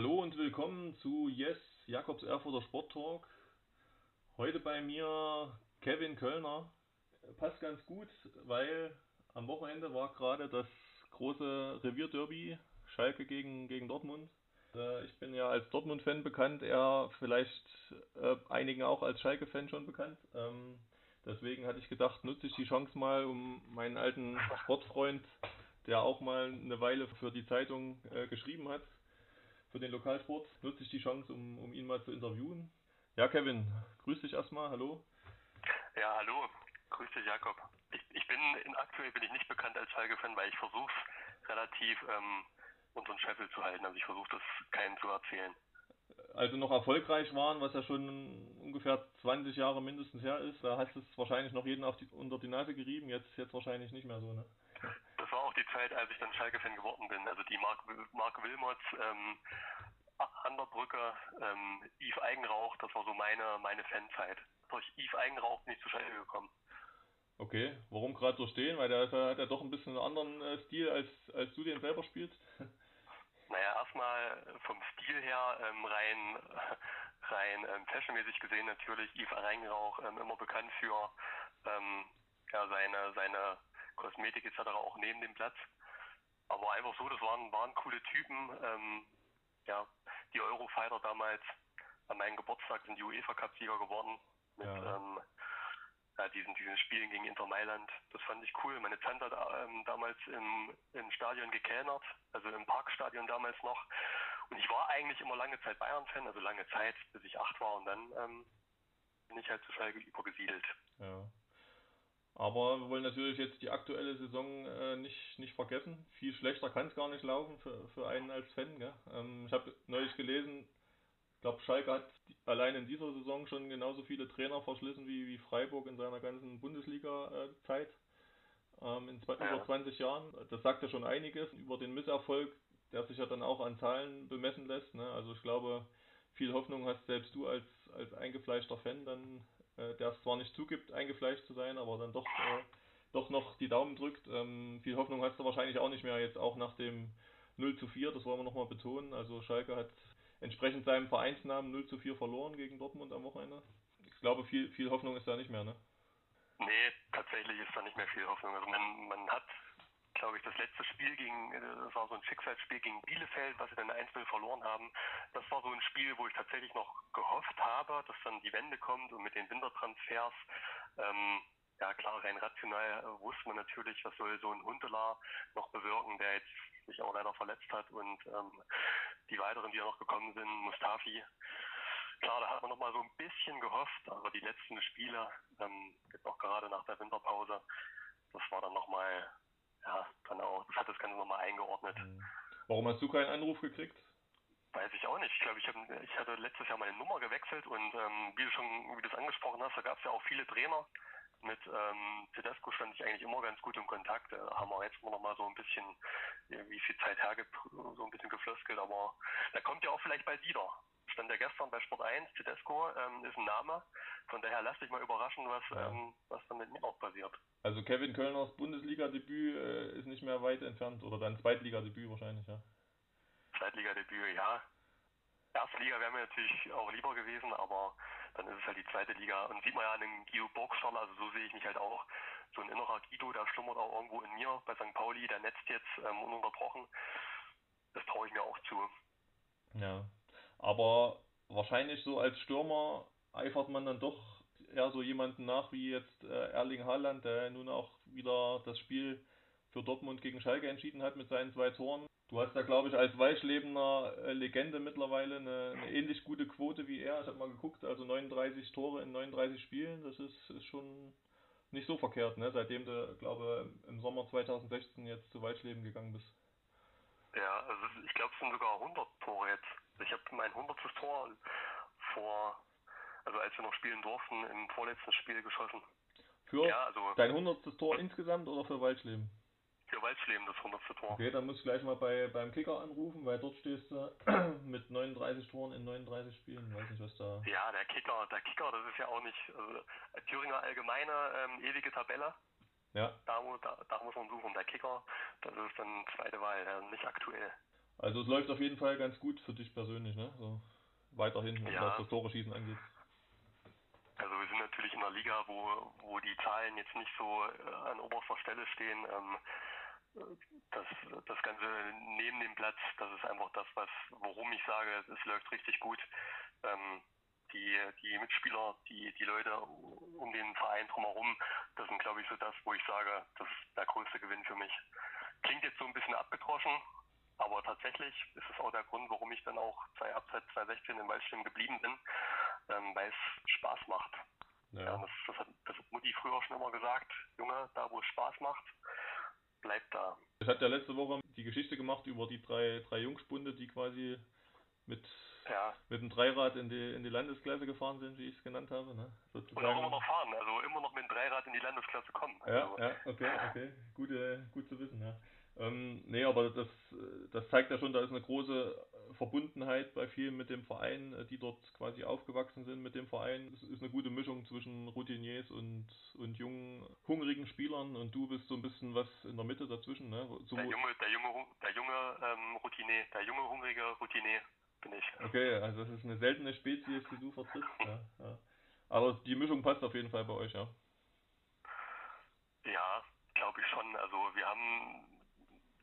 Hallo und willkommen zu Yes, Jakobs Erfurter Sport Talk. Heute bei mir Kevin Kölner. Passt ganz gut, weil am Wochenende war gerade das große Revierderby Schalke gegen, gegen Dortmund. Äh, ich bin ja als Dortmund-Fan bekannt, er vielleicht äh, einigen auch als Schalke-Fan schon bekannt. Ähm, deswegen hatte ich gedacht, nutze ich die Chance mal, um meinen alten Sportfreund, der auch mal eine Weile für die Zeitung äh, geschrieben hat, für den Lokalsport, nutze ich die Chance, um, um ihn mal zu interviewen. Ja, Kevin, grüß dich erstmal, hallo. Ja, hallo, grüß dich, Jakob. Ich, ich bin in, aktuell bin ich nicht bekannt als Schalke-Fan, weil ich versuche relativ ähm, unter den Scheffel zu halten. Also ich versuche das keinem zu erzählen. Also noch erfolgreich waren, was ja schon ungefähr 20 Jahre mindestens her ist, da hast du es wahrscheinlich noch jeden auf die, unter die Nase gerieben, jetzt, jetzt wahrscheinlich nicht mehr so, ne? Die Zeit, als ich dann Schalke-Fan geworden bin. Also die Mark, Mark Wilmots, ähm, Anderbrücke, ähm, Yves Eigenrauch, das war so meine, meine Fanzeit. Durch Yves Eigenrauch bin ich zu Schalke gekommen. Okay, warum gerade so stehen? Weil der, der hat ja doch ein bisschen einen anderen äh, Stil, als, als du den selber spielst. Naja, erstmal vom Stil her ähm, rein, rein ähm, fashionmäßig gesehen natürlich Yves Eigenrauch ähm, immer bekannt für ähm, ja, seine, seine Kosmetik etc. auch neben dem Platz. Aber einfach so, das waren, waren coole Typen. Ähm, ja, die Eurofighter damals an meinem Geburtstag sind die UEFA Cup-Sieger geworden mit ja. ähm, ja, diesen, diesen Spielen gegen Inter Mailand. Das fand ich cool. Meine Tante hat ähm, damals im, im Stadion gekellnert, also im Parkstadion damals noch. Und ich war eigentlich immer lange Zeit Bayern-Fan, also lange Zeit, bis ich acht war und dann ähm, bin ich halt zu Schalke übergesiedelt. Ja. Aber wir wollen natürlich jetzt die aktuelle Saison äh, nicht, nicht vergessen. Viel schlechter kann es gar nicht laufen für, für einen als Fan. Ähm, ich habe neulich gelesen, ich glaube, Schalke hat allein in dieser Saison schon genauso viele Trainer verschlissen wie, wie Freiburg in seiner ganzen Bundesliga-Zeit ähm, in zwei, ja. über 20 Jahren. Das sagt ja schon einiges über den Misserfolg, der sich ja dann auch an Zahlen bemessen lässt. Ne? Also ich glaube, viel Hoffnung hast selbst du als, als eingefleischter Fan dann äh, der es zwar nicht zugibt, eingefleischt zu sein, aber dann doch, äh, doch noch die Daumen drückt. Ähm, viel Hoffnung hast du wahrscheinlich auch nicht mehr jetzt auch nach dem 0 zu 4, das wollen wir nochmal betonen. Also Schalke hat entsprechend seinem Vereinsnamen 0 zu 4 verloren gegen Dortmund am Wochenende. Ich glaube, viel, viel Hoffnung ist da nicht mehr, ne? Nee, tatsächlich ist da nicht mehr viel Hoffnung. Also man, man hat glaube ich, das letzte Spiel gegen, äh, das war so ein Schicksalsspiel gegen Bielefeld, was sie dann 1-0 verloren haben. Das war so ein Spiel, wo ich tatsächlich noch gehofft habe, dass dann die Wende kommt und mit den Wintertransfers, ähm, ja klar, rein rational äh, wusste man natürlich, was soll so ein Hundelar noch bewirken, der jetzt sich auch leider verletzt hat und ähm, die weiteren, die ja noch gekommen sind, Mustafi. Klar, da hat man noch mal so ein bisschen gehofft, aber die letzten Spiele, ähm, jetzt auch gerade nach der Winterpause, das war dann noch mal ja, auch, das hat das Ganze nochmal eingeordnet. Mhm. Warum hast du keinen Anruf gekriegt? Weiß ich auch nicht. Ich glaube, ich, hab, ich hatte letztes Jahr meine Nummer gewechselt und ähm, wie du schon, wie du es angesprochen hast, da gab es ja auch viele Trainer. Mit ähm, Tedesco stand ich eigentlich immer ganz gut im Kontakt. Da haben wir jetzt noch mal so ein bisschen, wie viel Zeit hergibt, so ein bisschen geflüskelt, aber da kommt ja auch vielleicht bald wieder stand ja gestern bei Sport 1, Tedesco ähm, ist ein Name. Von daher lass dich mal überraschen, was, ja. ähm, was dann mit mir auch passiert. Also Kevin Kölners Bundesliga-Debüt äh, ist nicht mehr weit entfernt oder dein Zweitliga-Debüt wahrscheinlich, ja? Zweitliga-Debüt, ja. Erstliga wäre mir natürlich auch lieber gewesen, aber dann ist es halt die zweite Liga. Und sieht man ja an dem Guido Burgstall, also so sehe ich mich halt auch. So ein innerer Guido, der schlummert auch irgendwo in mir bei St. Pauli, der netzt jetzt ähm, ununterbrochen. Das traue ich mir auch zu. Ja, aber wahrscheinlich so als Stürmer eifert man dann doch eher so jemanden nach wie jetzt äh, Erling Haaland, der nun auch wieder das Spiel für Dortmund gegen Schalke entschieden hat mit seinen zwei Toren. Du hast da, glaube ich, als Weichlebener äh, Legende mittlerweile eine, eine, ähnlich gute Quote wie er. Ich habe mal geguckt, also 39 Tore in 39 Spielen, das ist, ist schon nicht so verkehrt, ne? seitdem du, glaube im Sommer 2016 jetzt zu Weißleben gegangen bist. Ja, also ich glaube, es sind sogar 100 Tore jetzt. Ich habe mein 100. Tor vor, also als wir noch spielen durften, im vorletzten Spiel geschossen. Für ja, also dein 100. Tor insgesamt oder für Waldschleben? Für Waldschleben das 100. Tor. Okay, dann muss ich gleich mal bei, beim Kicker anrufen, weil dort stehst du mit 39 Toren in 39 Spielen. Weiß nicht, was da. Ja, der Kicker, der Kicker, das ist ja auch nicht. Also, Thüringer Allgemeine, ähm, ewige Tabelle. Ja. Da, da, da muss man suchen. Der Kicker, das ist dann zweite Wahl, nicht aktuell. Also es läuft auf jeden Fall ganz gut für dich persönlich, ne? So weiterhin, Ja. was das Tore schießen angeht. Also wir sind natürlich in einer Liga, wo, wo die Zahlen jetzt nicht so äh, an oberster Stelle stehen. Ähm, das, das Ganze neben dem Platz, das ist einfach das, was, worum ich sage, es läuft richtig gut. Ähm, die, die Mitspieler, die, die Leute um den Verein drumherum, das sind, glaube ich, so das, wo ich sage, das ist der größte Gewinn für mich. Klingt jetzt so ein bisschen abgedroschen, aber tatsächlich ist es auch der Grund, warum ich dann auch zwei, ab seit 2016 in Waldstein geblieben bin, ähm, weil es Spaß macht. Ja. Ja. das, das, hat, das hat Mutti früher schon immer gesagt, Junge, da wo es Spaß macht, bleib da. Ich hatte ja letzte Woche die Geschichte gemacht über die drei, drei Jungspunde, die quasi mit, Ja. mit dem Dreirad in die, in die Landesklasse gefahren sind, wie ich es genannt habe. Ne? Und auch immer noch fahren, also immer noch mit dem Dreirad in die Landesklasse kommen. Ja, Also, ja, okay, okay. Gute, gut zu wissen, ja. Ähm, nee, aber das, das zeigt ja schon, da ist eine große Verbundenheit bei vielen mit dem Verein, äh, die dort quasi aufgewachsen sind mit dem Verein. Es ist eine gute Mischung zwischen Routiniers und, und jungen, hungrigen Spielern und du bist so ein bisschen was in der Mitte dazwischen, ne? So, der junge, der junge, der junge ähm, Routine, der junge hungrige Routine bin ich. okay, also das ist eine seltene Spezies, die du vertrittst, ja, ja. Aber die Mischung passt auf jeden Fall bei euch, ja. Ja, glaube ich schon. Also wir haben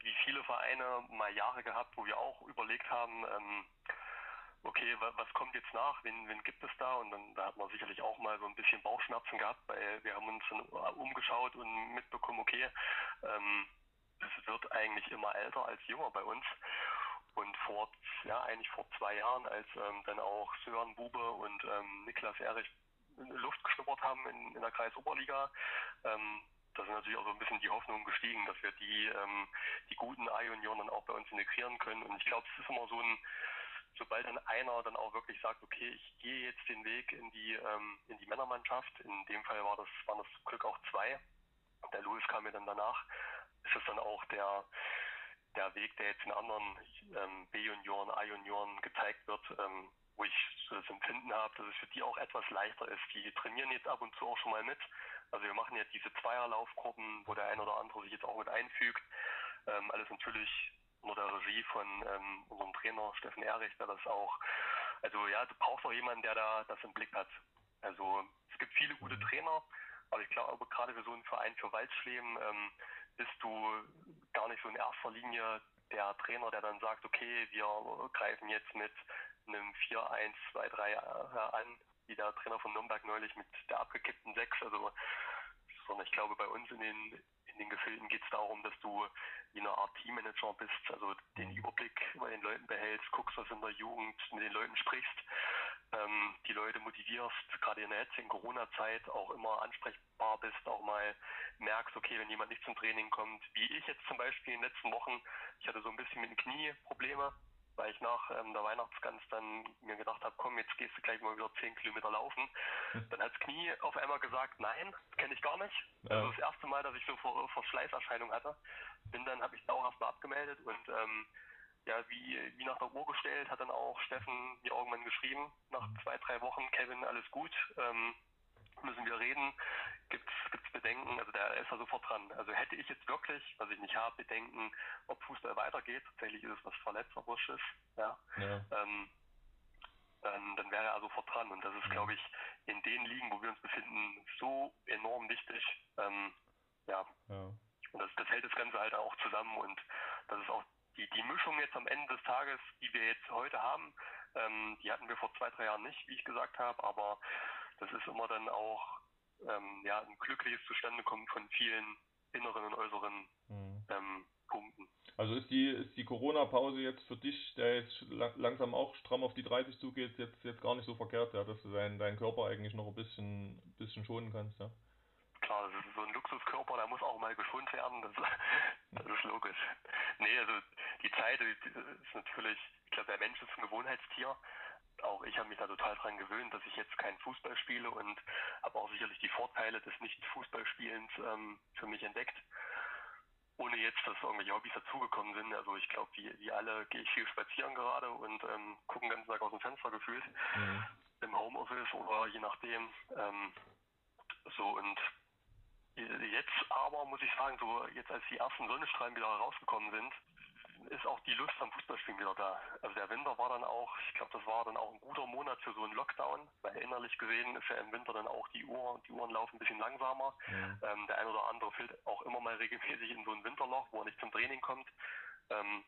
wie viele Vereine mal Jahre gehabt, wo wir auch überlegt haben, ähm, okay, wa was kommt jetzt nach, wen, wen gibt es da? Und dann da hat man sicherlich auch mal so ein bisschen Bauchschmerzen gehabt, weil wir haben uns dann umgeschaut und mitbekommen, okay, ähm, es wird eigentlich immer älter als jünger bei uns. Und vor, ja, eigentlich vor zwei Jahren, als ähm, dann auch Sören Bube und ähm, Niklas Erich Luft geschnuppert haben in, in der Kreisoberliga, ähm, da sind natürlich auch so ein bisschen die Hoffnungen gestiegen, dass wir die, ähm, die guten A-Junioren dann auch bei uns integrieren können. Und ich glaube, es ist immer so ein, sobald dann einer dann auch wirklich sagt, okay, ich gehe jetzt den Weg in die, ähm, in die Männermannschaft, in dem Fall war das, waren das Glück auch zwei, der Louis kam mir dann danach, ist es dann auch der, der Weg, der jetzt in anderen ähm, B-Junioren, A-Junioren gezeigt wird, ähm, wo ich so das Empfinden habe, dass es für die auch etwas leichter ist. Die trainieren jetzt ab und zu auch schon mal mit. Also wir machen ja diese Zweierlaufgruppen, wo der ein oder andere sich jetzt auch mit einfügt. Ähm, alles natürlich unter der Regie von ähm, unserem Trainer Steffen Erich, der das auch, also ja, du brauchst auch jemanden, der da das im Blick hat. Also es gibt viele gute Trainer, aber ich glaube gerade für so einen Verein für Waldschleben ähm, bist du gar nicht so in erster Linie der Trainer, der dann sagt, okay, wir greifen jetzt mit einem 4-1-2-3 äh, an, wie der Trainer von Nürnberg neulich mit der abgekippten 6. Also, sondern ich glaube, bei uns in den, in den Gefilden geht es darum, dass du wie eine Art Teammanager bist, also den Überblick über den Leuten behältst, guckst, was in der Jugend mit den Leuten sprichst, ähm, die Leute motivierst, gerade in der jetzigen Corona-Zeit auch immer ansprechbar bist, auch mal merkst, okay, wenn jemand nicht zum Training kommt, wie ich jetzt zum Beispiel in den letzten Wochen, ich hatte so ein bisschen mit dem Knie Probleme, weil ich nach ähm, der Weihnachtsgans dann mir gedacht habe, komm, jetzt gehst du gleich mal wieder 10 Kilometer laufen. Dann hat das Knie auf einmal gesagt, nein, das kenne ich gar nicht. Ja. Also das erste Mal, dass ich so Ver Verschleißerscheinung hatte. Bin dann, habe ich dauerhaft mal abgemeldet und ähm, ja, wie, wie nach der Uhr gestellt, hat dann auch Steffen mir irgendwann geschrieben, nach zwei, drei Wochen, Kevin, alles gut, ähm, müssen wir reden, gibt's gibt's Bedenken, also der ist da sofort dran. Also hätte ich jetzt wirklich, was ich nicht habe, Bedenken, ob Fußball weitergeht, tatsächlich ist es was Verletzerisches, ja, Ja. ähm, dann, dann wäre er sofort dran. Und das ist, glaube ich, in den Ligen, wo wir uns befinden, so enorm wichtig. Ähm, ja, ja. und das, das hält das Ganze halt auch zusammen und das ist auch die, die Mischung jetzt am Ende des Tages, die wir jetzt heute haben, ähm, die hatten wir vor zwei, drei Jahren nicht, wie ich gesagt habe, aber das ist immer dann auch ähm, ja, ein glückliches Zustandekommen von vielen inneren und äußeren Mhm. ähm, Punkten. Also ist die, ist die Corona-Pause jetzt für dich, der jetzt la- langsam auch stramm auf die 30 zugeht, jetzt, jetzt gar nicht so verkehrt, ja, dass du deinen, deinen Körper eigentlich noch ein bisschen, bisschen schonen kannst, ja? Klar, das ist so ein Luxuskörper, der muss auch mal geschont werden, das, das ist logisch. Nee, also die Zeit die ist natürlich, ich glaube, der Mensch ist ein Gewohnheitstier. Auch ich habe mich da total dran gewöhnt, dass ich jetzt keinen Fußball spiele und habe auch sicherlich die Vorteile des Nicht-Fußballspielens ähm, für mich entdeckt. Ohne jetzt, dass irgendwelche Hobbys dazugekommen sind. Also ich glaube, wie, wie alle gehe ich viel spazieren gerade und ähm, gucke den ganzen Tag aus dem Fenster gefühlt. Mhm. Im Homeoffice oder je nachdem. Ähm, so und jetzt aber muss ich sagen, so jetzt als die ersten Sonnenstrahlen wieder rausgekommen sind, ist auch die Lust am Fußballspielen wieder da. Also der Winter war dann auch, ich glaube, das war dann auch ein guter Monat für so einen Lockdown, weil innerlich gesehen ist ja im Winter dann auch die Uhr, die Uhren laufen ein bisschen langsamer. Ja. Ähm, der ein oder andere fällt auch immer mal regelmäßig in so ein Winterloch, wo er nicht zum Training kommt. Ähm,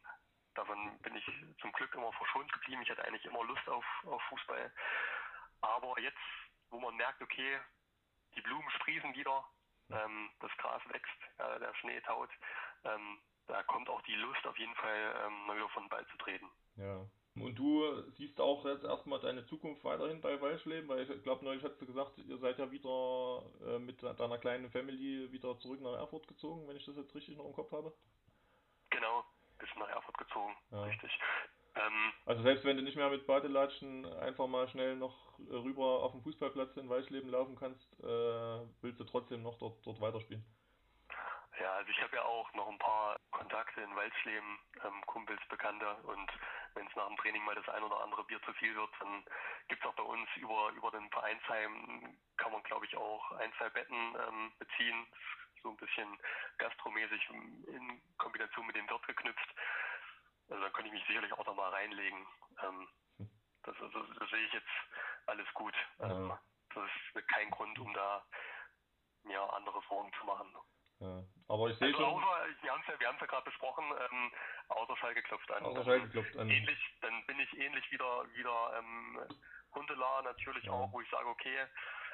davon bin ich zum Glück immer verschont geblieben. Ich hatte eigentlich immer Lust auf, auf Fußball. Aber jetzt, wo man merkt, okay, die Blumen sprießen wieder, ähm, das Gras wächst, ja, der Schnee taut, ähm, da kommt auch die Lust auf jeden Fall ähm, mal wieder von den Ball zu treten. Ja. Und du siehst auch jetzt erstmal deine Zukunft weiterhin bei Walschleben, weil ich glaube, neulich hast du gesagt, ihr seid ja wieder äh, mit deiner kleinen Family wieder zurück nach Erfurt gezogen, wenn ich das jetzt richtig noch im Kopf habe. Genau, bist nach Erfurt gezogen, ja. richtig. Ähm, also selbst wenn du nicht mehr mit Badelatschen einfach mal schnell noch rüber auf dem Fußballplatz in Walschleben laufen kannst, äh, willst du trotzdem noch dort, dort weiterspielen? Ja, also ich habe ja auch noch ein paar Kontakte in Waldschleben, ähm, Kumpels, Bekannte und wenn es nach dem Training mal das ein oder andere Bier zu viel wird, dann gibt es auch bei uns über, über den Vereinsheim, kann man glaube ich auch ein, zwei Betten ähm, beziehen, so ein bisschen gastromäßig in Kombination mit dem Wirt geknüpft. Also dann könnte ich mich sicherlich auch noch mal reinlegen. Ähm, das, also, das sehe ich jetzt alles gut. Ähm, das ist kein Grund, um da mir andere Sorgen zu machen. Ja. Aber ich sehe also schon. Außer, wir haben es ja, ja gerade besprochen, ähm, außer Schalke klopft an. Außer Schalke klopft an. Ähnlich, dann bin ich ähnlich wieder, wieder ähm, Hundelar natürlich ja. auch, wo ich sage, okay,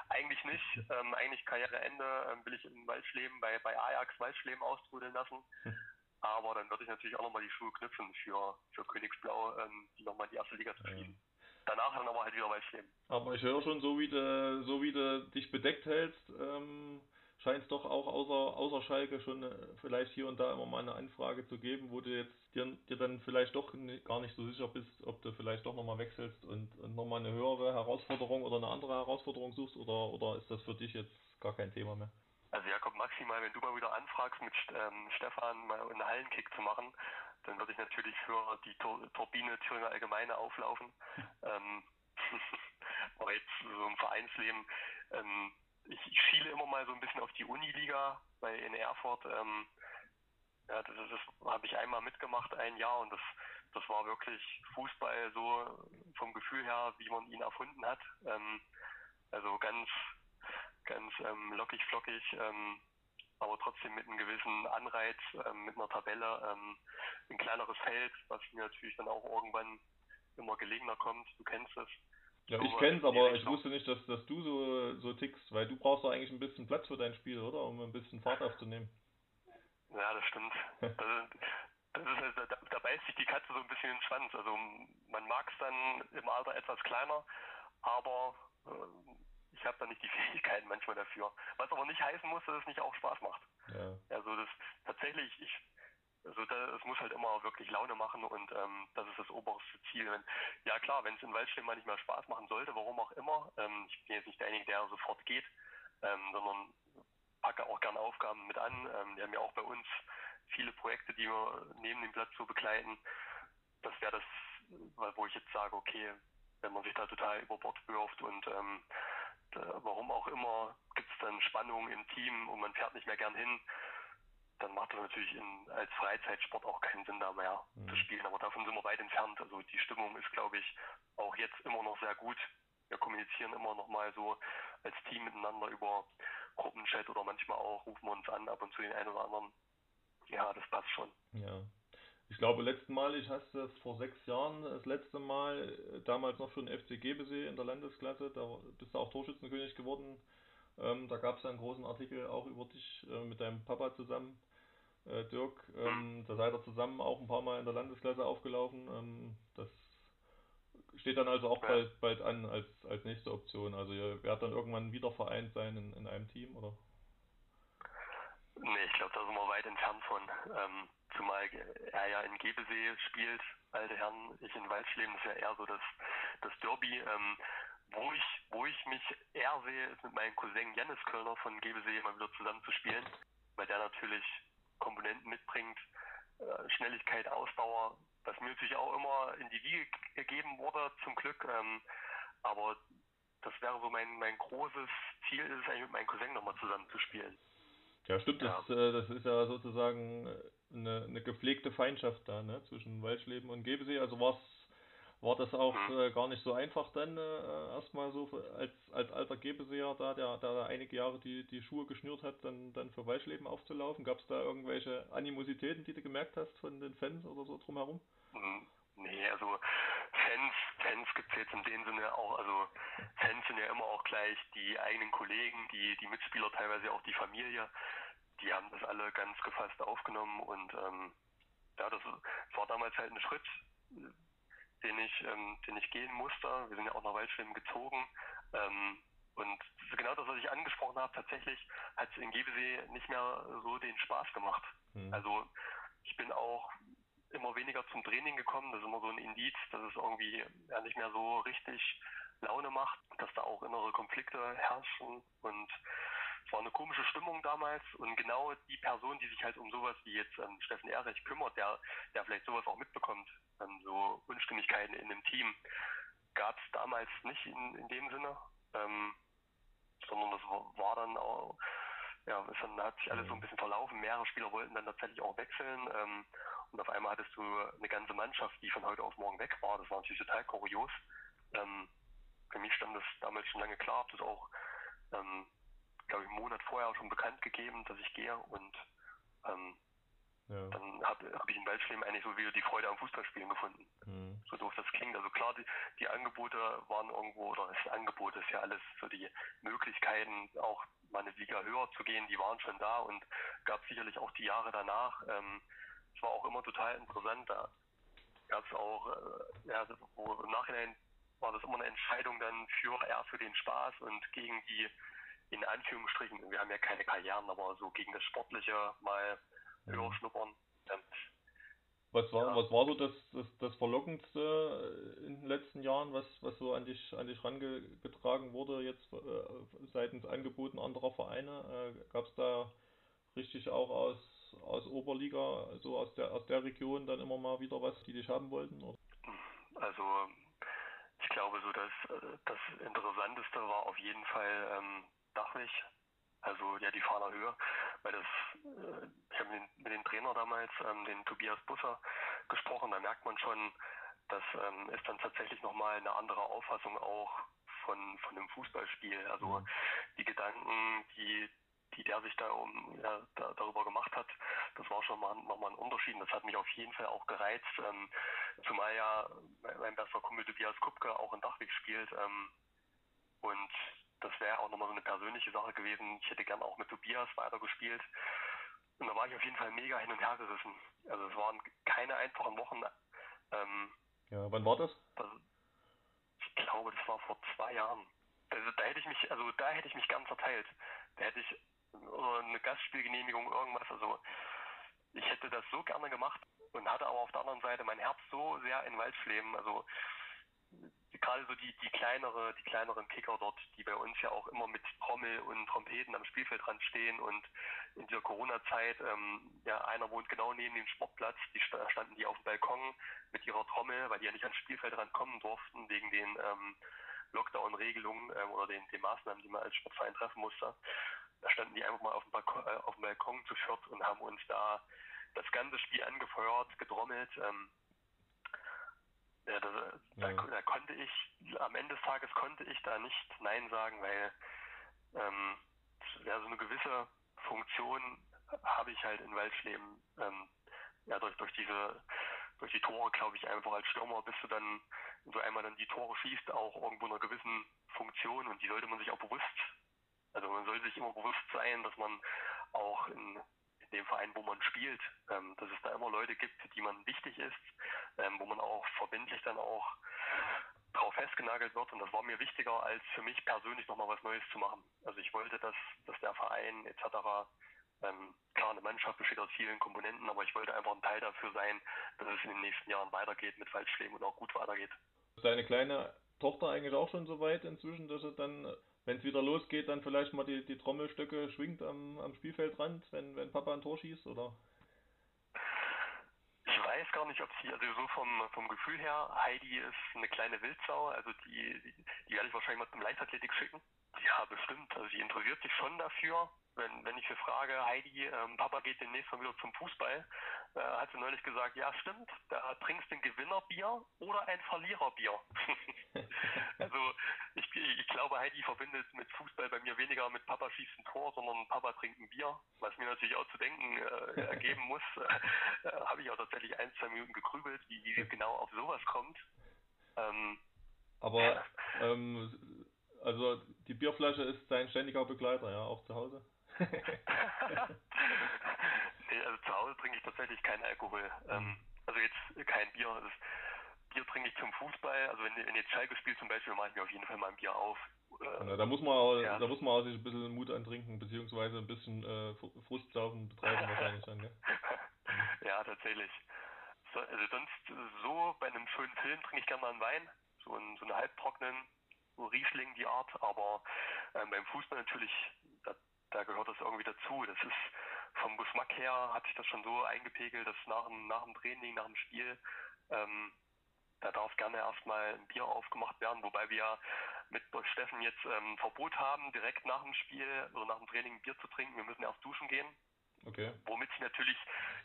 eigentlich nicht. Ähm, eigentlich Karriereende ähm, will ich in Waldschleben bei, bei Ajax Waldschleben austrudeln lassen. Hm. Aber dann würde ich natürlich auch nochmal die Schuhe knüpfen für, für Königsblau, ähm, die nochmal in die erste Liga zu schieben. Ja. Danach dann aber halt wieder Waldschleben. Aber ich höre schon, so wie du, so wie du dich bedeckt hältst, ähm, scheint es doch auch außer, außer Schalke schon äh, vielleicht hier und da immer mal eine Anfrage zu geben, wo du jetzt dir, dir dann vielleicht doch gar nicht so sicher bist, ob du vielleicht doch nochmal wechselst und, und nochmal eine höhere Herausforderung oder eine andere Herausforderung suchst oder, oder ist das für dich jetzt gar kein Thema mehr? Also Jakob, maximal, wenn du mal wieder anfragst, mit ähm, Stefan mal einen Hallenkick zu machen, dann würde ich natürlich für die Tor Turbine Thüringer Allgemeine auflaufen. ähm, aber jetzt so im Vereinsleben, ähm, ich, ich schiele immer mal so ein bisschen auf die Uniliga bei in Erfurt. Ähm, ja, das, das habe ich einmal mitgemacht, ein Jahr, und das, das war wirklich Fußball so vom Gefühl her, wie man ihn erfunden hat. Ähm, also ganz, ganz ähm, lockig, flockig, ähm, aber trotzdem mit einem gewissen Anreiz, ähm, mit einer Tabelle, ähm, ein kleineres Feld, was mir natürlich dann auch irgendwann immer gelegener kommt. Du kennst es. Ja, ich kenn's, aber ich wusste nicht, dass, dass du so, so tickst, weil du brauchst doch eigentlich ein bisschen Platz für dein Spiel, oder? Um ein bisschen Fahrt aufzunehmen. Ja, das stimmt. das, das ist, da, da beißt sich die Katze so ein bisschen in den Schwanz. Also man mag es dann im Alter etwas kleiner, aber äh, ich habe da nicht die Fähigkeiten manchmal dafür. Was aber nicht heißen muss, dass es nicht auch Spaß macht. Ja. Also das tatsächlich, ich also es muss halt immer wirklich Laune machen und ähm, das ist das oberste Ziel. Wenn, ja klar, wenn es in Waldstehen mal nicht mehr Spaß machen sollte, warum auch immer, ähm, ich bin jetzt nicht derjenige, der sofort geht, ähm, sondern packe auch gerne Aufgaben mit an. Ähm, wir haben ja auch bei uns viele Projekte, die wir neben dem Platz so begleiten. Das wäre das, wo ich jetzt sage, okay, wenn man sich da total über Bord wirft und ähm, da, warum auch immer gibt es dann Spannungen im Team und man fährt nicht mehr gern hin, dann macht es natürlich in, als Freizeitsport auch keinen Sinn da mehr mhm. zu spielen. Aber davon sind wir weit entfernt. Also die Stimmung ist, glaube ich, auch jetzt immer noch sehr gut. Wir kommunizieren immer noch mal so als Team miteinander über Gruppenchat oder manchmal auch rufen wir uns an, ab und zu den einen oder anderen. Ja, das passt schon. Ja. Ich glaube, letzten Mal, ich hast es vor sechs Jahren, das letzte Mal, äh, damals noch für den FC Gebesee in der Landesklasse, da bist du auch Torschützenkönig geworden. Ähm, da gab es einen großen Artikel auch über dich äh, mit deinem Papa zusammen, äh, Dirk. Ähm, da seid ihr zusammen auch ein paar Mal in der Landesklasse aufgelaufen. Ähm, das steht dann also auch ja. bald, bald an als, als nächste Option. Also ihr werdet dann irgendwann wieder vereint sein in, in einem Team, oder? Nee, ich glaube, da sind wir weit entfernt von. Ähm, zumal er ja in Gebesee spielt, alte Herren, ich in Waldschleben, das ist ja eher so das, das Derby. Ähm, wo ich, wo ich mich eher sehe, ist mit meinem Cousin Janis Kölner von Gebesee mal wieder zusammen zu spielen, weil der natürlich Komponenten mitbringt, äh, Schnelligkeit, Ausdauer, was mir natürlich auch immer in die Wiege gegeben wurde, zum Glück. Ähm, aber das wäre so mein, mein großes Ziel, ist es eigentlich mit meinem Cousin nochmal zusammen zu spielen. Ja, stimmt, ja. Das, äh, das ist ja sozusagen äh, eine, eine gepflegte Feindschaft da, ne, zwischen Waldschleben und Gebesee. Also war's, war das auch äh, gar nicht so einfach dann äh, erstmal so als, als alter Gebeseer da, der, der da einige Jahre die, die Schuhe geschnürt hat, dann, dann für Waldschleben aufzulaufen. Gab es da irgendwelche Animositäten, die du gemerkt hast von den Fans oder so drumherum? Mm, Nee, also Fans, Fans gibt es jetzt in dem Sinne auch, also Fans sind ja immer auch gleich die eigenen Kollegen, die, die Mitspieler, teilweise auch die Familie, die haben das alle ganz gefasst aufgenommen und ähm, ja, das, war damals halt ein Schritt, den ich, ähm, den ich gehen musste. Wir sind ja auch nach Waldschwimmen gezogen. Ähm, und genau das, was ich angesprochen habe, tatsächlich hat es in Gebesee nicht mehr so den Spaß gemacht. Hm. Also ich bin auch immer weniger zum Training gekommen. Das ist immer so ein Indiz, dass es irgendwie ja nicht mehr so richtig Laune macht, dass da auch innere Konflikte herrschen und es war eine komische Stimmung damals und genau die Person, die sich halt um sowas wie jetzt ähm, Steffen Erich kümmert, der, der vielleicht sowas auch mitbekommt, ähm, so Unstimmigkeiten in dem Team, gab es damals nicht in, in dem Sinne, ähm, sondern das war, dann auch, ja, es hat sich alles so ein bisschen verlaufen. Mehrere Spieler wollten dann tatsächlich auch wechseln ähm, und auf einmal hattest du eine ganze Mannschaft, die von heute auf morgen weg war. Das war natürlich total kurios. Ähm, für mich stand das damals schon lange klar, habe das auch, ähm, glaube ich, einen Monat vorher schon bekannt gegeben, dass ich gehe und ähm, ja. dann habe hab ich in Waldschleben eigentlich so wieder die Freude am Fußballspielen gefunden. Hm. So doof das klingt. Also klar, die, die Angebote waren irgendwo, oder das Angebot ist ja alles so die Möglichkeiten, auch mal eine Liga höher zu gehen, die waren schon da und gab sicherlich auch die Jahre danach. Ähm, es war auch immer total interessant. Da gab es auch, äh, ja, wo im Nachhinein war das immer eine Entscheidung dann für eher für den Spaß und gegen die, in Anführungsstrichen, wir haben ja keine Karrieren, aber so gegen das Sportliche mal höher schnuppern. Was war, Ja. was war so das, das, das Verlockendste in den letzten Jahren, was, was so an dich, an dich rangetragen wurde, jetzt äh, seitens Angeboten anderer Vereine? Äh, Gab es da richtig auch aus, aus Oberliga, so aus der, aus der Region dann immer mal wieder was, die dich haben wollten? Oder? Also ich glaube so, dass äh, das Interessanteste war auf jeden Fall ähm, Dachwig, also ja die Fahner Höhe, weil das, äh, ich habe mit, mit dem Trainer damals, ähm, den Tobias Busser, gesprochen, da merkt man schon, das ähm, ist dann tatsächlich nochmal eine andere Auffassung auch von, von dem Fußballspiel. Also Mhm. die Gedanken, die die der sich da um ja, da, darüber gemacht hat, das war schon mal nochmal ein Unterschied. Das hat mich auf jeden Fall auch gereizt, ähm, zumal ja mein, mein bester Kumpel Tobias Kupke auch in Dachweg spielt. Ähm, und das wäre auch nochmal so eine persönliche Sache gewesen. Ich hätte gern auch mit Tobias weitergespielt. Und da war ich auf jeden Fall mega hin und her gerissen. Also es waren keine einfachen Wochen. Ähm, Ja, wann war das? das, ich glaube, das war vor zwei Jahren. Also da hätte ich mich, also da hätte ich mich gern verteilt. Da hätte ich oder eine Gastspielgenehmigung, irgendwas. Also ich hätte das so gerne gemacht und hatte aber auf der anderen Seite mein Herz so sehr in Waldschleben. Also gerade so die, die kleinere, die kleineren Kicker dort, die bei uns ja auch immer mit Trommel und Trompeten am Spielfeldrand stehen und in dieser Corona-Zeit, ähm, ja, einer wohnt genau neben dem Sportplatz, die sta- standen die auf dem Balkon mit ihrer Trommel, weil die ja nicht ans Spielfeldrand kommen durften, wegen den ähm, Lockdown-Regelungen ähm, oder den, den Maßnahmen, die man als Sportverein treffen musste. Da standen die einfach mal auf dem, Balkon, äh, auf dem Balkon zu viert und haben uns da das ganze Spiel angefeuert, gedrommelt. Ähm, ja, da, da, Ja. da Ende des Tages konnte ich da nicht Nein sagen, weil ähm, ja, so eine gewisse Funktion habe ich halt in Waldschleben. Ähm, ja, durch, durch diese, durch die Tore, glaube ich, einfach als Stürmer bist du dann, wenn du einmal dann die Tore schießt, auch irgendwo einer gewissen Funktion und die sollte man sich auch bewusst, also man sollte sich immer bewusst sein, dass man auch in, in dem Verein, wo man spielt, ähm, dass es da immer Leute gibt, die man wichtig ist, ähm, wo man auch verbindlich dann auch drauf festgenagelt wird und das war mir wichtiger, als für mich persönlich nochmal was Neues zu machen. Also ich wollte, dass, dass der Verein etc. Ähm, klar, eine Mannschaft besteht aus vielen Komponenten, aber ich wollte einfach ein Teil dafür sein, dass es in den nächsten Jahren weitergeht mit Waldschlägen und auch gut weitergeht. Ist deine kleine Tochter eigentlich auch schon so weit inzwischen, dass sie dann, wenn es wieder losgeht, dann vielleicht mal die, die Trommelstöcke schwingt am, am Spielfeldrand, wenn, wenn Papa ein Tor schießt, oder? Gar nicht, ob sie, also so vom, vom Gefühl her, Heidi ist eine kleine Wildsau, also die, die, die werde ich wahrscheinlich mal zum Leichtathletik schicken. Ja, bestimmt. Also sie interessiert sich schon dafür. Wenn, wenn ich sie frage, Heidi, ähm, Papa geht demnächst mal wieder zum Fußball, äh, hat sie neulich gesagt, ja stimmt, da trinkst du ein Gewinnerbier oder ein Verliererbier. also ich, ich glaube, Heidi verbindet mit Fußball bei mir weniger mit Papa schießt ein Tor, sondern Papa trinkt ein Bier, was mir natürlich auch zu denken äh, ergeben muss. Äh, Habe ich auch tatsächlich ein, zwei Minuten gegrübelt, wie, wie genau auf sowas kommt. Ähm, Aber ähm, also die Bierflasche ist sein ständiger Begleiter, ja, auch zu Hause. nee, also zu Hause trinke ich tatsächlich keinen Alkohol. Ähm, also jetzt kein Bier. Das Bier trinke ich zum Fußball. Also wenn, wenn jetzt Schalke spielt zum Beispiel, mache ich mir auf jeden Fall mal ein Bier auf. Äh, ja, da muss man auch, ja. da muss man auch sich ein bisschen Mut antrinken, beziehungsweise ein bisschen äh, Frustsaufen betreiben wahrscheinlich dann, gell? ja, tatsächlich. So, also sonst so bei einem schönen Film trinke ich gerne mal einen Wein, so einen, so einen halbtrockenen, so Riesling die Art, aber ähm, beim Fußball natürlich, da, da gehört das irgendwie dazu. Das ist vom Geschmack her hat sich das schon so eingepegelt, dass nach dem, nach dem Training, nach dem Spiel, ähm, da darf gerne erstmal ein Bier aufgemacht werden, wobei wir mit Steffen jetzt ähm, Verbot haben, direkt nach dem Spiel oder nach dem Training ein Bier zu trinken. Wir müssen erst duschen gehen. Okay. Womit sich natürlich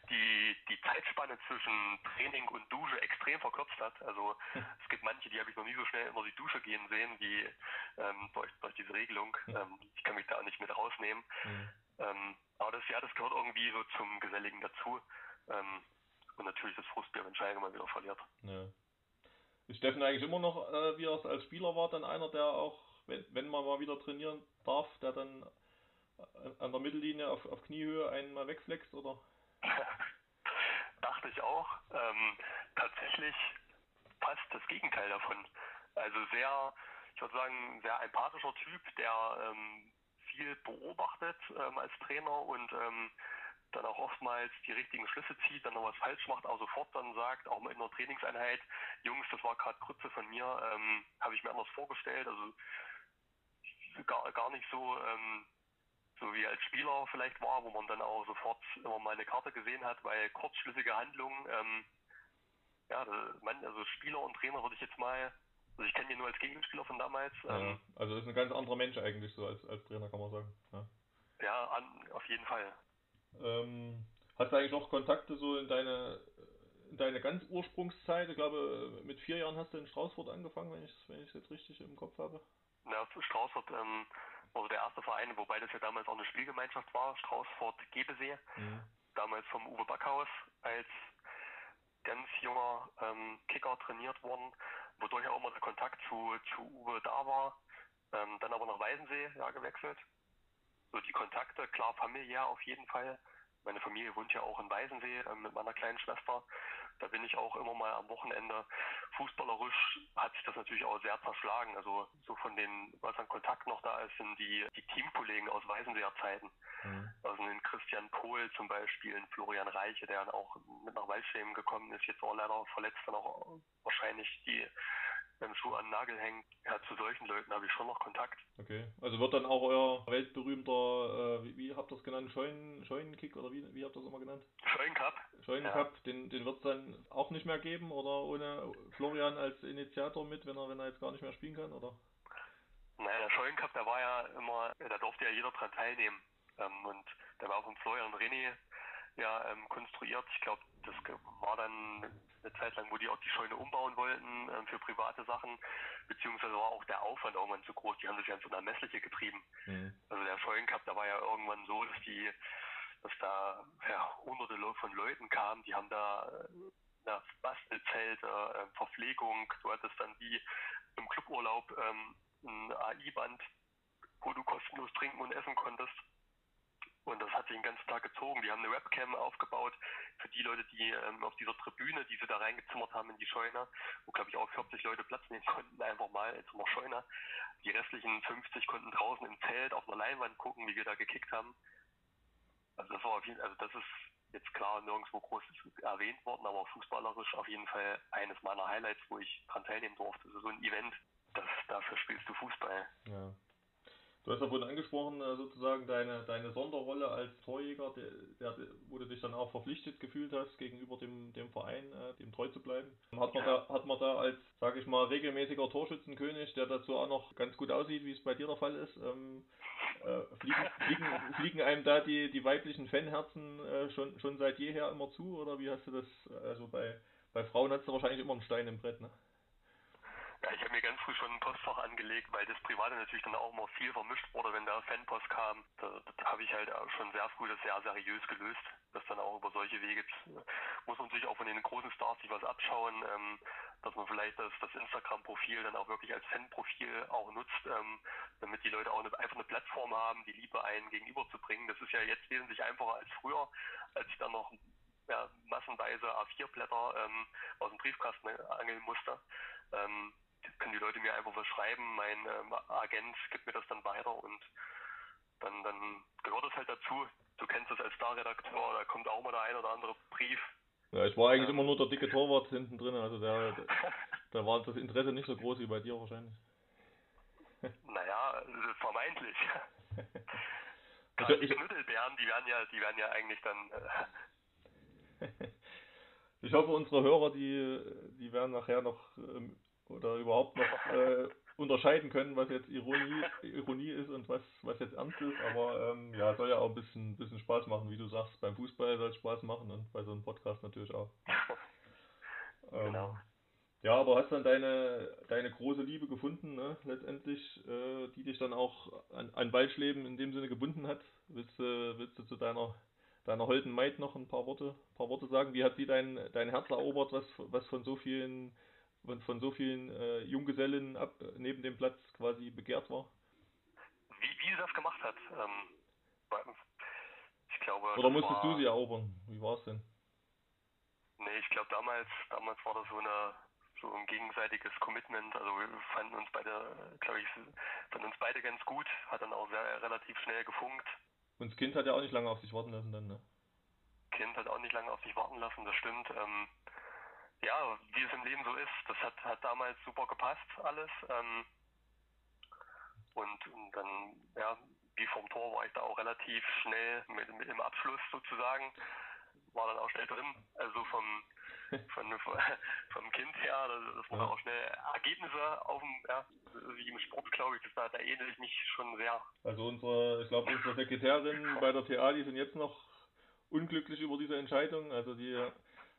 die, die Zeitspanne zwischen Training und Dusche extrem verkürzt hat. Also hm. es gibt manche, die habe ich noch nie so schnell unter die Dusche gehen sehen, wie ähm, durch, durch diese Regelung. Hm. Ähm, ich kann mich da auch nicht mit rausnehmen. Hm. Ähm, aber das ja, das gehört irgendwie so zum Geselligen dazu. Ähm, und natürlich das Frustbier, wenn Schalke mal wieder verliert. Ja. Ist Steffen eigentlich immer noch, äh, wie er es als Spieler war, dann einer, der auch, wenn, wenn man mal wieder trainieren darf, der dann an der Mittellinie auf, auf Kniehöhe einen mal wegflext, oder? Dachte ich auch. Ähm, tatsächlich fast das Gegenteil davon. Also sehr, ich würde sagen, sehr empathischer Typ, der ähm, viel beobachtet ähm, als Trainer und ähm, dann auch oftmals die richtigen Schlüsse zieht, dann noch was falsch macht, auch sofort dann sagt, auch mal in einer Trainingseinheit, Jungs, das war gerade Krütze von mir, ähm, habe ich mir anders vorgestellt, also gar, gar nicht so, ähm, so wie als Spieler vielleicht war, wo man dann auch sofort immer mal eine Karte gesehen hat, weil kurzschlüssige Handlungen, ähm, ja, man, also Spieler und Trainer würde ich jetzt mal, also ich kenne ihn nur als Gegenspieler von damals. Ähm, ja, also ist ein ganz anderer Mensch eigentlich so als, als Trainer, kann man sagen. Ja, ja an, auf jeden Fall. Ähm, hast du eigentlich noch Kontakte so in deine in deine ganz Ursprungszeit? Ich glaube, mit vier Jahren hast du in Straußfurt angefangen, wenn ich es wenn jetzt richtig im Kopf habe. Ja, Straußfurt ähm, war der erste Verein, wobei das ja damals auch eine Spielgemeinschaft war, Straußfurt Gebesee. Mhm. Damals vom Uwe Backhaus als ganz junger ähm, Kicker trainiert worden, wodurch auch immer der Kontakt zu, zu Uwe da war. Ähm, dann aber nach Weisensee ja, gewechselt so die Kontakte, klar familiär auf jeden Fall. Meine Familie wohnt ja auch in Weißensee äh, mit meiner kleinen Schwester. Da bin ich auch immer mal am Wochenende. Fußballerisch hat sich das natürlich auch sehr zerschlagen. Also so von den, was an Kontakt noch da ist, sind die, die Teamkollegen aus Weißenseer Zeiten. Mhm. Also den Christian Pohl zum Beispiel, den Florian Reiche, der dann auch mit nach Waldschämen gekommen ist, jetzt auch leider verletzt, dann auch wahrscheinlich die beim Schuh an den Nagel hängt. Ja, zu solchen Leuten habe ich schon noch Kontakt. Okay. Also wird dann auch euer weltberühmter, äh, wie, wie habt ihr das genannt, Scheunen, Scheunenkick oder wie, wie habt ihr das immer genannt? Scheunencup. Scheunencup, ja. den, den wird es dann auch nicht mehr geben oder ohne Florian als Initiator mit, wenn er, wenn er jetzt gar nicht mehr spielen kann, oder? Naja, der Scheunencup, der war ja immer, da durfte ja jeder dran teilnehmen. Ähm, und der war von Florian René ja ähm, konstruiert. Ich glaube, das war dann eine Zeit lang, wo die auch die Scheune umbauen wollten ähm, für private Sachen, beziehungsweise war auch der Aufwand irgendwann zu groß. Die haben sich ja ins Unermessliche getrieben. Mhm. Also der Scheunencup, da war ja irgendwann so, dass die, dass da ja, hunderte von Leuten kamen, die haben da äh, Bastelzelte, äh, Verpflegung, du hattest dann wie im Cluburlaub ähm, ein AI-Band, wo du kostenlos trinken und essen konntest. Und das hat sich den ganzen Tag gezogen. Die haben eine Webcam aufgebaut für die Leute, die ähm, auf dieser Tribüne, die sie da reingezimmert haben in die Scheune, wo glaube ich auch 40 Leute Platz nehmen konnten, einfach mal in so einer Scheune. Die restlichen 50 konnten draußen im Zelt auf einer Leinwand gucken, wie wir da gekickt haben. Also das war auf jeden also das ist jetzt klar nirgendwo groß erwähnt worden, aber fußballerisch auf jeden Fall eines meiner Highlights, wo ich dran teilnehmen durfte. Also so ein Event, das, dafür spielst du Fußball. Ja. Du hast ja vorhin angesprochen, äh, sozusagen deine, deine Sonderrolle als Torjäger, der, der, wo du dich dann auch verpflichtet gefühlt hast, gegenüber dem, dem Verein, äh, dem treu zu bleiben. Hat man, da, hat man da als, sage ich mal, regelmäßiger Torschützenkönig, der dazu auch noch ganz gut aussieht, wie es bei dir der Fall ist, ähm, äh, fliegen, fliegen, fliegen einem da die, die weiblichen Fanherzen äh, schon, schon seit jeher immer zu? Oder wie hast du das, also bei, bei Frauen hast du wahrscheinlich immer einen Stein im Brett, ne? Ja, ich habe mir ganz früh schon ein Postfach angelegt, weil das Private natürlich dann auch immer viel vermischt wurde, wenn da Fanpost kam. Da, da habe ich halt schon sehr früh das sehr seriös gelöst, dass dann auch über solche Wege muss man sich auch von den großen Stars sich was abschauen, ähm, dass man vielleicht das, das Instagram-Profil dann auch wirklich als Fanprofil auch nutzt, ähm, damit die Leute auch eine, einfach eine Plattform haben, die Liebe einen gegenüberzubringen. Das ist ja jetzt wesentlich einfacher als früher, als ich dann noch ja, massenweise A4-Blätter ähm, aus dem Briefkasten angeln musste. Ähm, können die Leute mir einfach was schreiben, mein ähm, Agent gibt mir das dann weiter und dann, dann gehört es halt dazu. Du kennst es als Starredakteur, da kommt auch mal der ein oder andere Brief. Ja, ich war eigentlich ähm, immer nur der dicke Torwart hinten drin, also der, da war das Interesse nicht so groß wie bei dir wahrscheinlich. Naja, vermeintlich. ich, ich, Knüttelbären, die werden ja, die werden ja eigentlich dann. Äh ich hoffe, unsere Hörer, die, die werden nachher noch ähm, oder überhaupt noch äh, unterscheiden können, was jetzt Ironie, Ironie ist und was, was jetzt ernst ist. Aber ähm, ja, soll ja auch ein bisschen, bisschen Spaß machen, wie du sagst. Beim Fußball soll es Spaß machen und bei so einem Podcast natürlich auch. Ähm, genau. Ja, aber hast dann deine, deine große Liebe gefunden, ne? letztendlich, äh, die dich dann auch an, an Waldschleben in dem Sinne gebunden hat. Willst, äh, willst du zu deiner, deiner holden Maid noch ein paar Worte, paar Worte sagen? Wie hat sie dein, dein Herz erobert, was, was von so vielen von, von so vielen äh, Junggesellen ab, neben dem Platz quasi begehrt war? Wie, wie sie das gemacht hat, ähm, ich glaube. Oder musstest war, du sie erobern? Wie war es denn? Nee, ich glaube damals, damals war das so eine so ein gegenseitiges Commitment. Also wir fanden uns beide, glaube ich, fanden uns beide ganz gut, hat dann auch sehr relativ schnell gefunkt. Und das Kind hat ja auch nicht lange auf sich warten lassen dann, ne? Kind hat auch nicht lange auf sich warten lassen, das stimmt. Ähm, ja, wie es im Leben so ist, das hat, hat damals super gepasst, alles. Ähm, und, und, dann, ja, wie vom Tor war ich da auch relativ schnell mit, mit im Abschluss sozusagen, war dann auch schnell drin. Also vom, von, von, vom Kind her, dass man ja. auch schnell Ergebnisse auf dem, ja, wie im Sport, glaube ich, das, da, da ähnel ich mich schon sehr. Also unsere, ich glaube, unsere Sekretärin bei der TA, die sind jetzt noch unglücklich über diese Entscheidung. Also die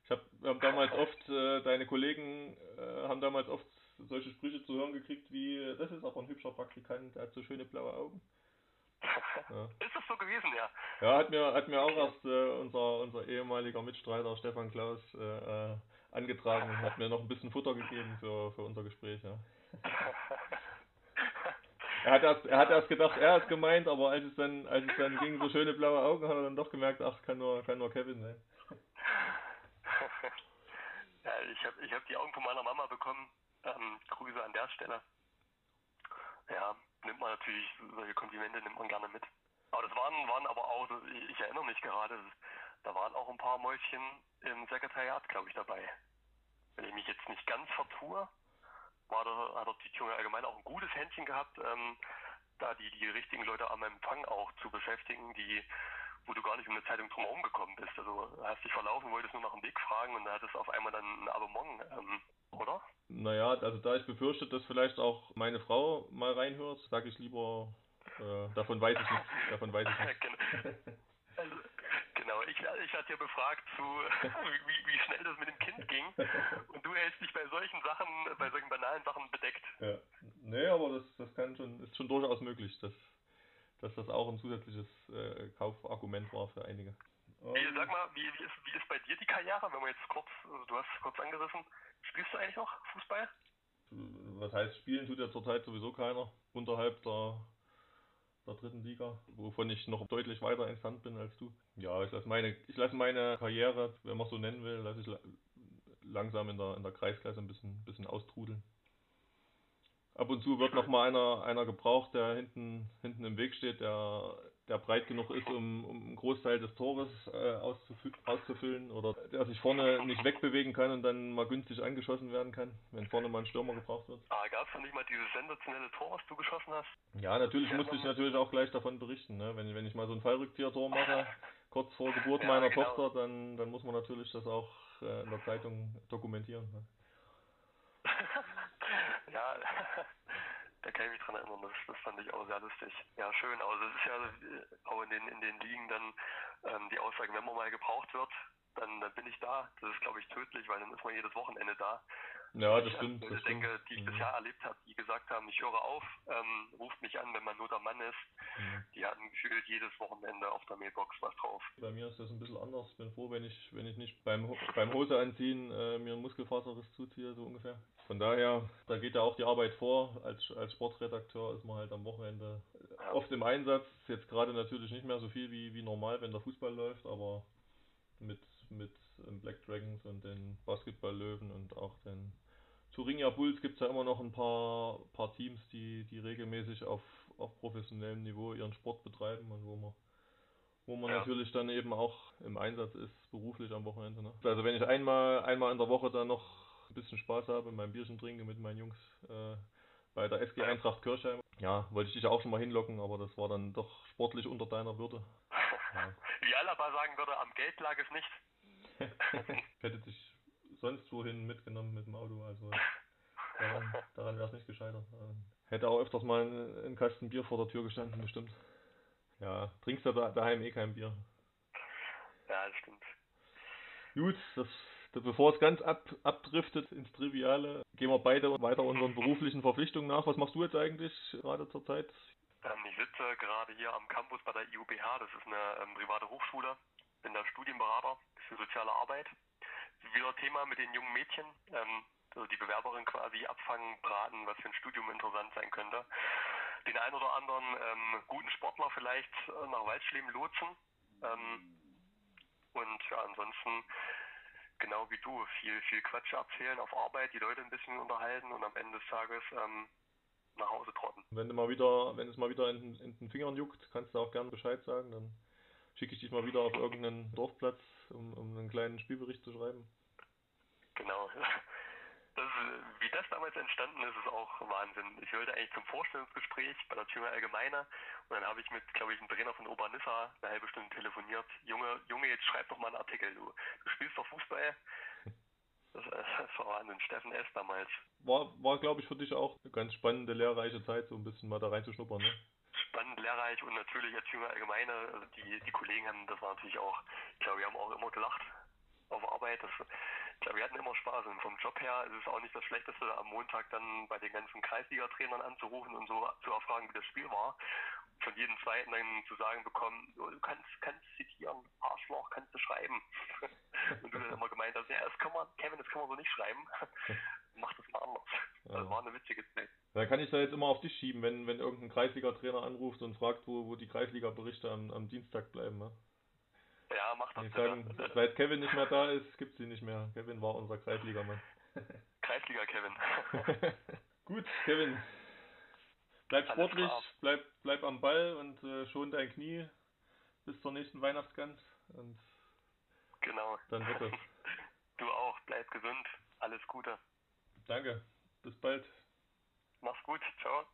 ich hab, wir haben damals oft, äh, deine Kollegen äh, haben damals oft solche Sprüche zu hören gekriegt wie, das ist aber ein hübscher Praktikant, der hat so schöne blaue Augen. Ja. Ist das so gewesen, ja? Ja, hat mir, hat mir auch erst äh, unser, unser ehemaliger Mitstreiter Stefan Klaus äh, äh angetragen, hat mir noch ein bisschen Futter gegeben für, für unser Gespräch, ja. er hat erst, er hat erst gedacht, er ist gemeint, aber als es dann, als es dann ging, so schöne blaue Augen, hat er dann doch gemerkt, ach, kann nur, kann nur Kevin sein. Ja, ich habe ich hab die Augen von meiner Mama bekommen. Ähm, Grüße an der Stelle. Ja, nimmt man natürlich, solche Komplimente nimmt man gerne mit. Aber das waren, waren aber auch, ich erinnere mich gerade, da waren auch ein paar Mäuschen im Sekretariat, glaube ich, dabei. Wenn ich mich jetzt nicht ganz vertue, war da, hat die Junge allgemein auch ein gutes Händchen gehabt, ähm, da die, die richtigen Leute am Empfang auch zu beschäftigen, die wo du gar nicht um eine Zeitung drumherum gekommen bist. Also hast dich verlaufen, wolltest nur nach dem Weg fragen und da hattest auf einmal dann ein Abonnement, ähm, oder? Naja, also da ich befürchte, dass vielleicht auch meine Frau mal reinhört, sage ich lieber, äh, davon weiß ich nichts. Davon weiß ich nichts. genau. Also, genau, ich, ich hatte ja befragt, zu, wie, wie schnell das mit dem Kind ging und du hältst dich bei solchen Sachen, bei solchen banalen Sachen bedeckt. Ja, nee, aber das, das kann schon, ist schon durchaus möglich, dass dass das auch ein zusätzliches äh, Kaufargument war für einige. Wie, sag mal, wie, wie, ist, wie ist bei dir die Karriere, wenn wir jetzt kurz, also du hast kurz angerissen, spielst du eigentlich noch Fußball? Was heißt spielen tut ja zurzeit sowieso keiner unterhalb der, der dritten Liga, wovon ich noch deutlich weiter entfernt bin als du. Ja, ich lasse meine, ich lasse meine Karriere, wenn man so nennen will, lasse ich langsam in der, in der Kreisklasse ein bisschen, bisschen austrudeln. Ab und zu wird noch mal einer, einer gebraucht, der hinten, hinten im Weg steht, der der breit genug ist, um, um einen Großteil des Tores äh, auszufü auszufüllen oder der sich vorne nicht wegbewegen kann und dann mal günstig angeschossen werden kann, wenn vorne mal ein Stürmer gebraucht wird. Ah, gab es nicht mal dieses sensationelle Tor, was du geschossen hast? Ja, natürlich musste ich natürlich auch gleich davon berichten. Ne? Wenn, wenn ich mal so ein Fallrückzieher-Tor mache, kurz vor Geburt Ja, meiner genau. Tochter, dann, dann muss man natürlich das auch äh, in der Zeitung dokumentieren. Ne? Ja, da kann ich mich dran erinnern, das, das fand ich auch sehr lustig. Ja, schön, also es ist ja äh, auch in den, in den Ligen dann ähm, die Aussage, wenn man mal gebraucht wird, dann, dann bin ich da. Das ist, glaube ich, tödlich, weil dann ist man jedes Wochenende da. Ja, das ich stimmt. Das stimmt. denke, die ich Mhm. bisher erlebt habe, die gesagt haben, ich höre auf, ähm, ruft mich an, wenn man nur der Mann ist. Mhm. Die hatten gefühlt jedes Wochenende auf der Mailbox was drauf. Bei mir ist das ein bisschen anders. Ich bin froh, wenn ich, wenn ich nicht beim, beim Hose anziehen äh, mir einen Muskelfaserriss zuziehe, so ungefähr. Von daher, da geht ja auch die Arbeit vor. Als, als Sportredakteur ist man halt am Wochenende äh, oft im Einsatz. Jetzt gerade natürlich nicht mehr so viel wie, wie normal, wenn der Fußball läuft, aber mit, mit ähm, Black Dragons und den Basketball-Löwen und auch den Thuringia Bulls gibt es ja immer noch ein paar, paar Teams, die, die regelmäßig auf, auf professionellem Niveau ihren Sport betreiben und wo man wo man Ja. natürlich dann eben auch im Einsatz ist, beruflich am Wochenende. Ne? Also wenn ich einmal, einmal in der Woche dann noch ein bisschen Spaß habe, mein Bierchen trinke mit meinen Jungs äh, bei der SG Eintracht Kirchheim. Ja, wollte ich dich auch schon mal hinlocken, aber das war dann doch sportlich unter deiner Würde. Ja. Wie Alaba sagen würde, am Geld lag es nicht. Ich hätte dich sonst wohin mitgenommen mit dem Auto, also daran, daran wäre es nicht gescheitert. Ähm, Hätte auch öfters mal ein, ein Kasten Bier vor der Tür gestanden, bestimmt. Ja, trinkst du da, daheim eh kein Bier. Ja, das stimmt. Gut, das, das, bevor es ganz ab, abdriftet ins Triviale, gehen wir beide weiter unseren beruflichen Verpflichtungen nach. Was machst du jetzt eigentlich gerade zur Zeit? Ähm, ich sitze gerade hier am Campus bei der IUBH, das ist eine ähm, private Hochschule, bin da Studienberater für soziale Arbeit. Wieder Thema mit den jungen Mädchen, ähm, also die Bewerberin quasi abfangen, beraten, was für ein Studium interessant sein könnte. Den einen oder anderen ähm, guten Sportler vielleicht äh, nach Waldschleben lotsen. Ähm, und ja, ansonsten genau wie du, viel, viel Quatsch erzählen auf Arbeit, die Leute ein bisschen unterhalten und am Ende des Tages ähm, nach Hause trotten. Wenn du mal wieder, wenn es mal wieder in, in den Fingern juckt, kannst du auch gerne Bescheid sagen. Dann schicke ich dich mal wieder auf irgendeinen Dorfplatz, um, um einen kleinen Spielbericht zu schreiben. Genau. Das, wie das damals entstanden ist, ist auch Wahnsinn. Ich wollte eigentlich zum Vorstellungsgespräch bei der Thüringer Allgemeine und dann habe ich mit, glaube ich, einem Trainer von Obernissa eine halbe Stunde telefoniert. Junge, Junge, jetzt schreib doch mal einen Artikel, du. Du spielst doch Fußball. Das, das war Wahnsinn. Steffen S. damals. War, war glaube ich, für dich auch eine ganz spannende, lehrreiche Zeit, so ein bisschen mal da reinzuschnuppern. Ne? Spannend, lehrreich und natürlich als Thüringer Allgemeine, also die, die Kollegen haben, das war natürlich auch, ich glaube, wir haben auch immer gelacht auf Arbeit. Das, wir hatten immer Spaß und vom Job her ist es auch nicht das Schlechteste, am Montag dann bei den ganzen Kreisliga-Trainern anzurufen und so zu erfragen, wie das Spiel war. Von jedem zweiten dann zu sagen bekommen, du kannst, kannst zitieren, Arschloch, kannst du schreiben. und du dann immer gemeint hast, ja, das kann man, Kevin, das kann man so nicht schreiben. Mach das mal anders. Das Ja. war eine witzige Zeit. Dann kann ich da jetzt immer auf dich schieben, wenn, wenn irgendein Kreisliga-Trainer anruft und fragt, wo, wo die Kreisliga-Berichte am, am Dienstag bleiben. Ne? Ja, mach das Die sagen, seit Kevin nicht mehr da ist, gibt sie nicht mehr. Kevin war unser Kreisligamann. Kreisliga, Kevin. Gut, Kevin. Bleib Alles sportlich, klar. bleib, bleib am Ball und äh, schon dein Knie bis zur nächsten Weihnachtsgans. Und genau. dann wird es. Du auch, bleib gesund. Alles Gute. Danke. Bis bald. Mach's gut. Ciao.